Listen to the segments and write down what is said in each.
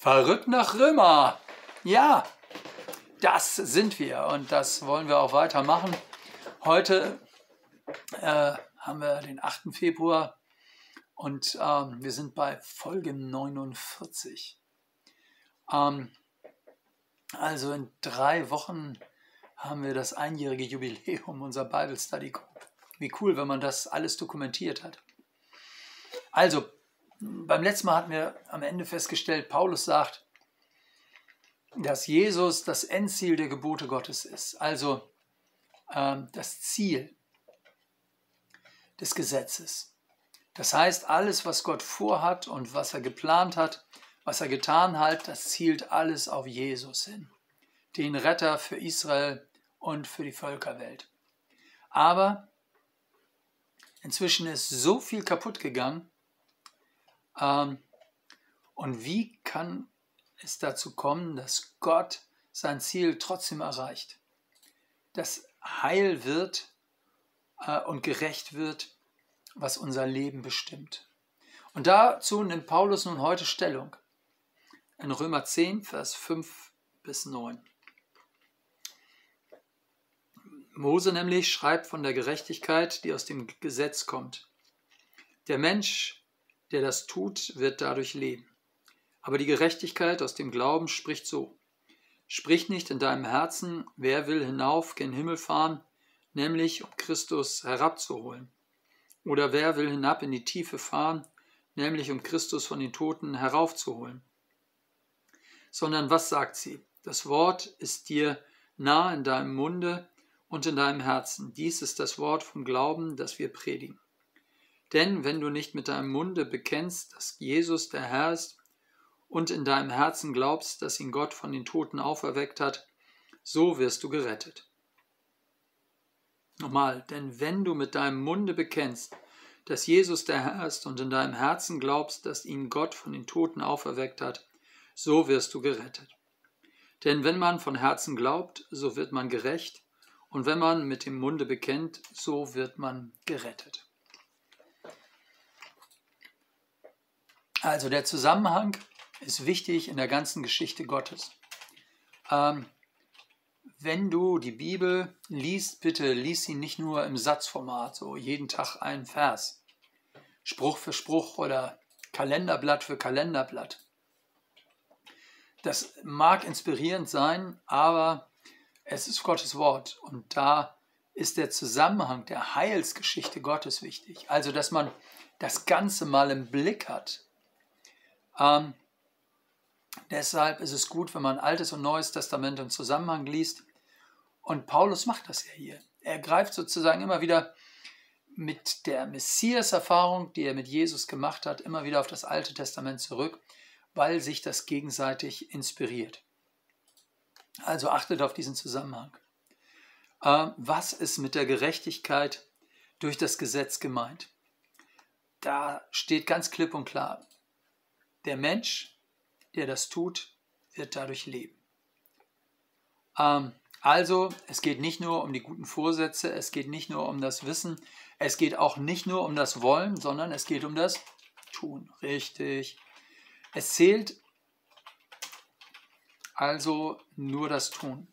Verrückt nach Römer. Ja, das sind wir und das wollen wir auch weitermachen. Heute äh, haben wir den 8. Februar und ähm, wir sind bei Folge 49. Ähm, also in drei Wochen haben wir das einjährige Jubiläum unserer Bible Study Group. Wie cool, wenn man das alles dokumentiert hat. Also, beim letzten Mal hatten wir am Ende festgestellt, Paulus sagt, dass Jesus das Endziel der Gebote Gottes ist, also ähm, das Ziel des Gesetzes. Das heißt, alles, was Gott vorhat und was er geplant hat, was er getan hat, das zielt alles auf Jesus hin, den Retter für Israel und für die Völkerwelt. Aber inzwischen ist so viel kaputt gegangen, und wie kann es dazu kommen, dass Gott sein Ziel trotzdem erreicht? Dass Heil wird äh, und gerecht wird, was unser Leben bestimmt. Und dazu nimmt Paulus nun heute Stellung. In Römer 10, Vers 5 bis 9. Mose nämlich schreibt von der Gerechtigkeit, die aus dem Gesetz kommt. Der Mensch der das tut, wird dadurch leben. Aber die Gerechtigkeit aus dem Glauben spricht so. Sprich nicht in deinem Herzen, wer will hinauf gen Himmel fahren, nämlich um Christus herabzuholen. Oder wer will hinab in die Tiefe fahren, nämlich um Christus von den Toten heraufzuholen. Sondern was sagt sie? Das Wort ist dir nah in deinem Munde und in deinem Herzen. Dies ist das Wort vom Glauben, das wir predigen. Denn wenn du nicht mit deinem Munde bekennst, dass Jesus der Herr ist, und in deinem Herzen glaubst, dass ihn Gott von den Toten auferweckt hat, so wirst du gerettet. Nochmal, denn wenn du mit deinem Munde bekennst, dass Jesus der Herr ist und in deinem Herzen glaubst, dass ihn Gott von den Toten auferweckt hat, so wirst du gerettet. Denn wenn man von Herzen glaubt, so wird man gerecht, und wenn man mit dem Munde bekennt, so wird man gerettet. Also der Zusammenhang ist wichtig in der ganzen Geschichte Gottes. Ähm, wenn du die Bibel liest, bitte lies sie nicht nur im Satzformat, so jeden Tag ein Vers, Spruch für Spruch oder Kalenderblatt für Kalenderblatt. Das mag inspirierend sein, aber es ist Gottes Wort und da ist der Zusammenhang der Heilsgeschichte Gottes wichtig. Also, dass man das Ganze mal im Blick hat ähm, deshalb ist es gut, wenn man Altes und Neues Testament im Zusammenhang liest. Und Paulus macht das ja hier. Er greift sozusagen immer wieder mit der Messias-Erfahrung, die er mit Jesus gemacht hat, immer wieder auf das Alte Testament zurück, weil sich das gegenseitig inspiriert. Also achtet auf diesen Zusammenhang. Ähm, was ist mit der Gerechtigkeit durch das Gesetz gemeint? Da steht ganz klipp und klar, der Mensch, der das tut, wird dadurch leben. Ähm, also, es geht nicht nur um die guten Vorsätze, es geht nicht nur um das Wissen, es geht auch nicht nur um das Wollen, sondern es geht um das Tun. Richtig. Es zählt also nur das Tun.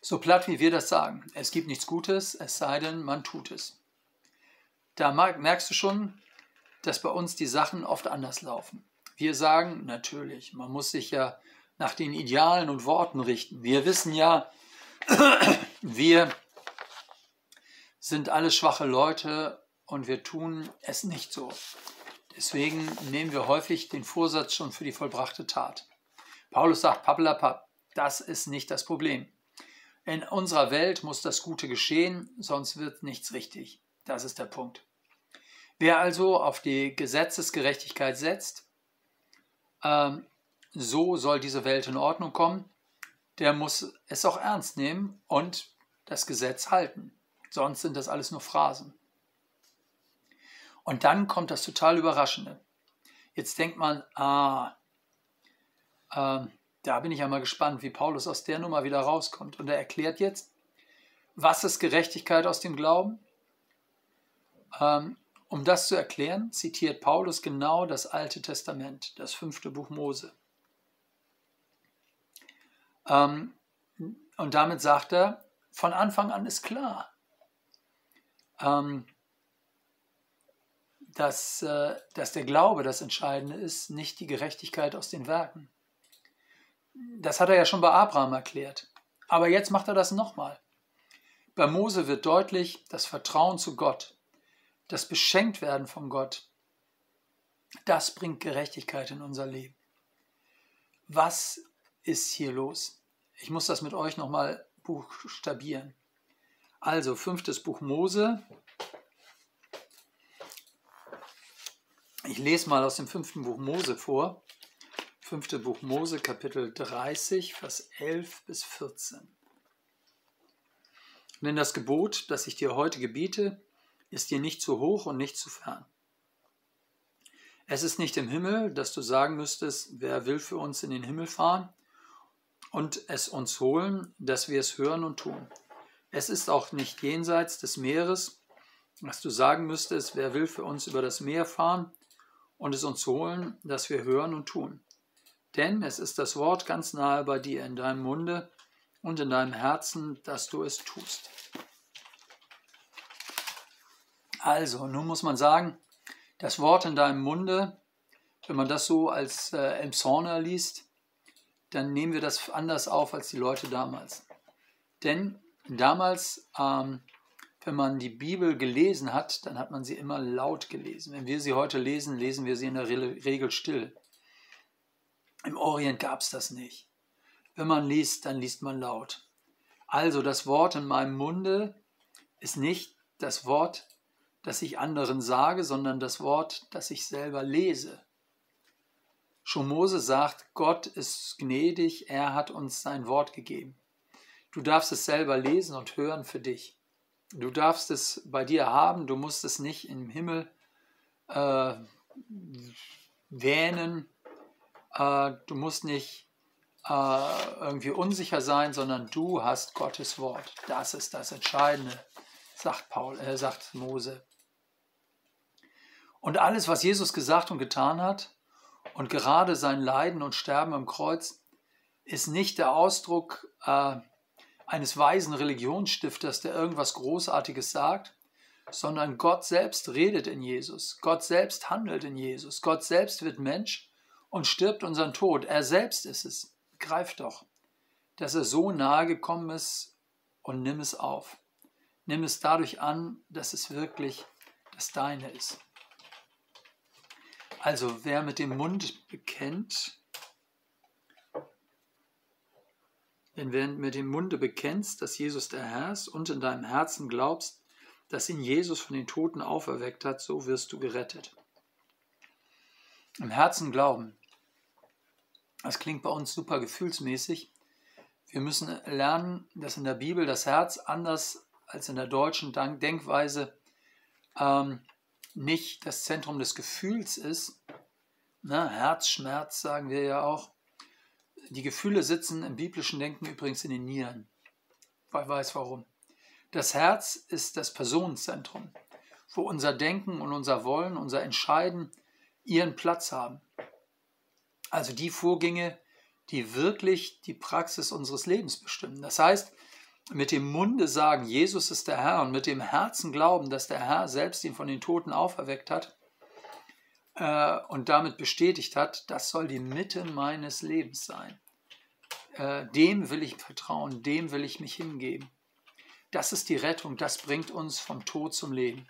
So platt wie wir das sagen. Es gibt nichts Gutes, es sei denn, man tut es. Da merkst du schon, dass bei uns die Sachen oft anders laufen. Wir sagen natürlich, man muss sich ja nach den Idealen und Worten richten. Wir wissen ja, wir sind alle schwache Leute und wir tun es nicht so. Deswegen nehmen wir häufig den Vorsatz schon für die vollbrachte Tat. Paulus sagt, pappelapapp, das ist nicht das Problem. In unserer Welt muss das Gute geschehen, sonst wird nichts richtig. Das ist der Punkt. Wer also auf die Gesetzesgerechtigkeit setzt, ähm, so soll diese Welt in Ordnung kommen, der muss es auch ernst nehmen und das Gesetz halten. Sonst sind das alles nur Phrasen. Und dann kommt das total Überraschende. Jetzt denkt man, ah, äh, da bin ich ja mal gespannt, wie Paulus aus der Nummer wieder rauskommt. Und er erklärt jetzt, was ist Gerechtigkeit aus dem Glauben? Ähm, Um das zu erklären, zitiert Paulus genau das Alte Testament, das fünfte Buch Mose. Ähm, und damit sagt er, von Anfang an ist klar, ähm, dass, äh, dass der Glaube das Entscheidende ist, nicht die Gerechtigkeit aus den Werken. Das hat er ja schon bei Abraham erklärt. Aber jetzt macht er das nochmal. Bei Mose wird deutlich, das Vertrauen zu Gott, das Beschenktwerden von Gott, das bringt Gerechtigkeit in unser Leben. Was ist hier los? Ich muss das mit euch nochmal buchstabieren. Also, fünftes Buch Mose. Ich lese mal aus dem fünften Buch Mose vor. Fünfte Buch Mose, Kapitel 30, Vers 11 bis 14. Denn das Gebot, das ich dir heute gebiete, ist dir nicht zu hoch und nicht zu fern. Es ist nicht im Himmel, dass du sagen müsstest, wer will für uns in den Himmel fahren und es uns holen, dass wir es hören und tun. Es ist auch nicht jenseits des Meeres, dass du sagen müsstest, wer will für uns über das Meer fahren und es uns holen, dass wir hören und tun. Denn es ist das Wort ganz nahe bei dir in deinem Munde und in deinem Herzen, dass du es tust. Also, nun muss man sagen, das Wort in deinem Munde, wenn man das so als äh, Elmshorner liest, dann nehmen wir das anders auf als die Leute damals. Denn damals, ähm, wenn man die Bibel gelesen hat, dann hat man sie immer laut gelesen. Wenn wir sie heute lesen, lesen wir sie in der Regel still. Im Orient gab es das nicht. Wenn man liest, dann liest man laut. Also das Wort in meinem Munde ist nicht das Wort, das ich anderen sage, sondern das Wort, das ich selber lese. Schon Mose sagt, Gott ist gnädig, er hat uns sein Wort gegeben. Du darfst es selber lesen und hören für dich. Du darfst es bei dir haben, du musst es nicht im Himmel äh, wähnen, äh, du musst nicht äh, irgendwie unsicher sein, sondern du hast Gottes Wort. Das ist das Entscheidende, sagt, Paul, äh, sagt Mose. Und alles, was Jesus gesagt und getan hat, und gerade sein Leiden und Sterben am Kreuz, ist nicht der Ausdruck äh, eines weisen Religionsstifters, der irgendwas Großartiges sagt, sondern Gott selbst redet in Jesus. Gott selbst handelt in Jesus. Gott selbst wird Mensch und stirbt unseren Tod. Er selbst ist es. Greif doch, dass er so nahe gekommen ist und nimm es auf. Nimm es dadurch an, dass es wirklich das Deine ist. Also wer mit dem Mund bekennt, denn wer mit dem Munde bekennst, dass Jesus der Herr ist und in deinem Herzen glaubst, dass ihn Jesus von den Toten auferweckt hat, so wirst du gerettet. Im Herzen glauben. Das klingt bei uns super gefühlsmäßig. Wir müssen lernen, dass in der Bibel das Herz anders als in der deutschen Denkweise ähm, nicht das Zentrum des Gefühls ist. Na, Herzschmerz sagen wir ja auch. Die Gefühle sitzen im biblischen Denken übrigens in den Nieren. Wer weiß warum. Das Herz ist das Personenzentrum, wo unser Denken und unser Wollen, unser Entscheiden ihren Platz haben. Also die Vorgänge, die wirklich die Praxis unseres Lebens bestimmen. Das heißt, mit dem Munde sagen, Jesus ist der Herr und mit dem Herzen glauben, dass der Herr selbst ihn von den Toten auferweckt hat äh, und damit bestätigt hat, das soll die Mitte meines Lebens sein. Äh, dem will ich vertrauen, dem will ich mich hingeben. Das ist die Rettung, das bringt uns vom Tod zum Leben.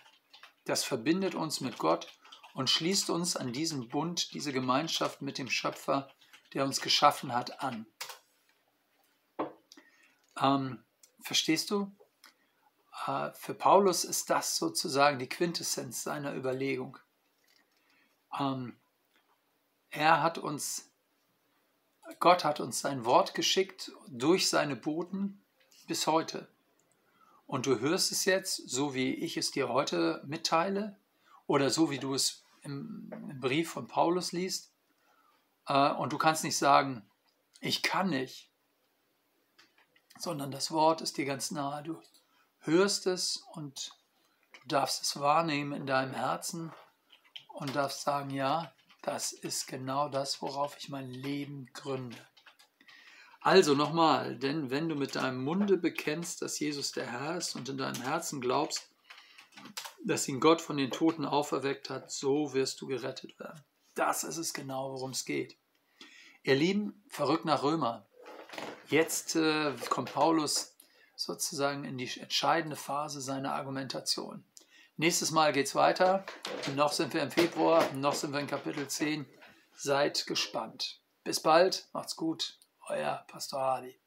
Das verbindet uns mit Gott und schließt uns an diesen Bund, diese Gemeinschaft mit dem Schöpfer, der uns geschaffen hat, an. Ähm, verstehst du? Äh, für Paulus ist das sozusagen die Quintessenz seiner Überlegung. Ähm, er hat uns, Gott hat uns sein Wort geschickt durch seine Boten bis heute. Und du hörst es jetzt, so wie ich es dir heute mitteile, oder so wie du es im, im Brief von Paulus liest. Äh, und du kannst nicht sagen, ich kann nicht, sondern das Wort ist dir ganz nahe. Du hörst es und du darfst es wahrnehmen in deinem Herzen und darfst sagen, ja, das ist genau das, worauf ich mein Leben gründe. Also nochmal, denn wenn du mit deinem Munde bekennst, dass Jesus der Herr ist und in deinem Herzen glaubst, dass ihn Gott von den Toten auferweckt hat, so wirst du gerettet werden. Das ist es genau, worum es geht. Ihr Lieben, verrückt nach Römer. Jetzt äh, kommt Paulus sozusagen in die entscheidende Phase seiner Argumentation. Nächstes Mal geht es weiter. Noch sind wir im Februar, noch sind wir in Kapitel 10. Seid gespannt. Bis bald, macht's gut. Euer Pastor Hardy.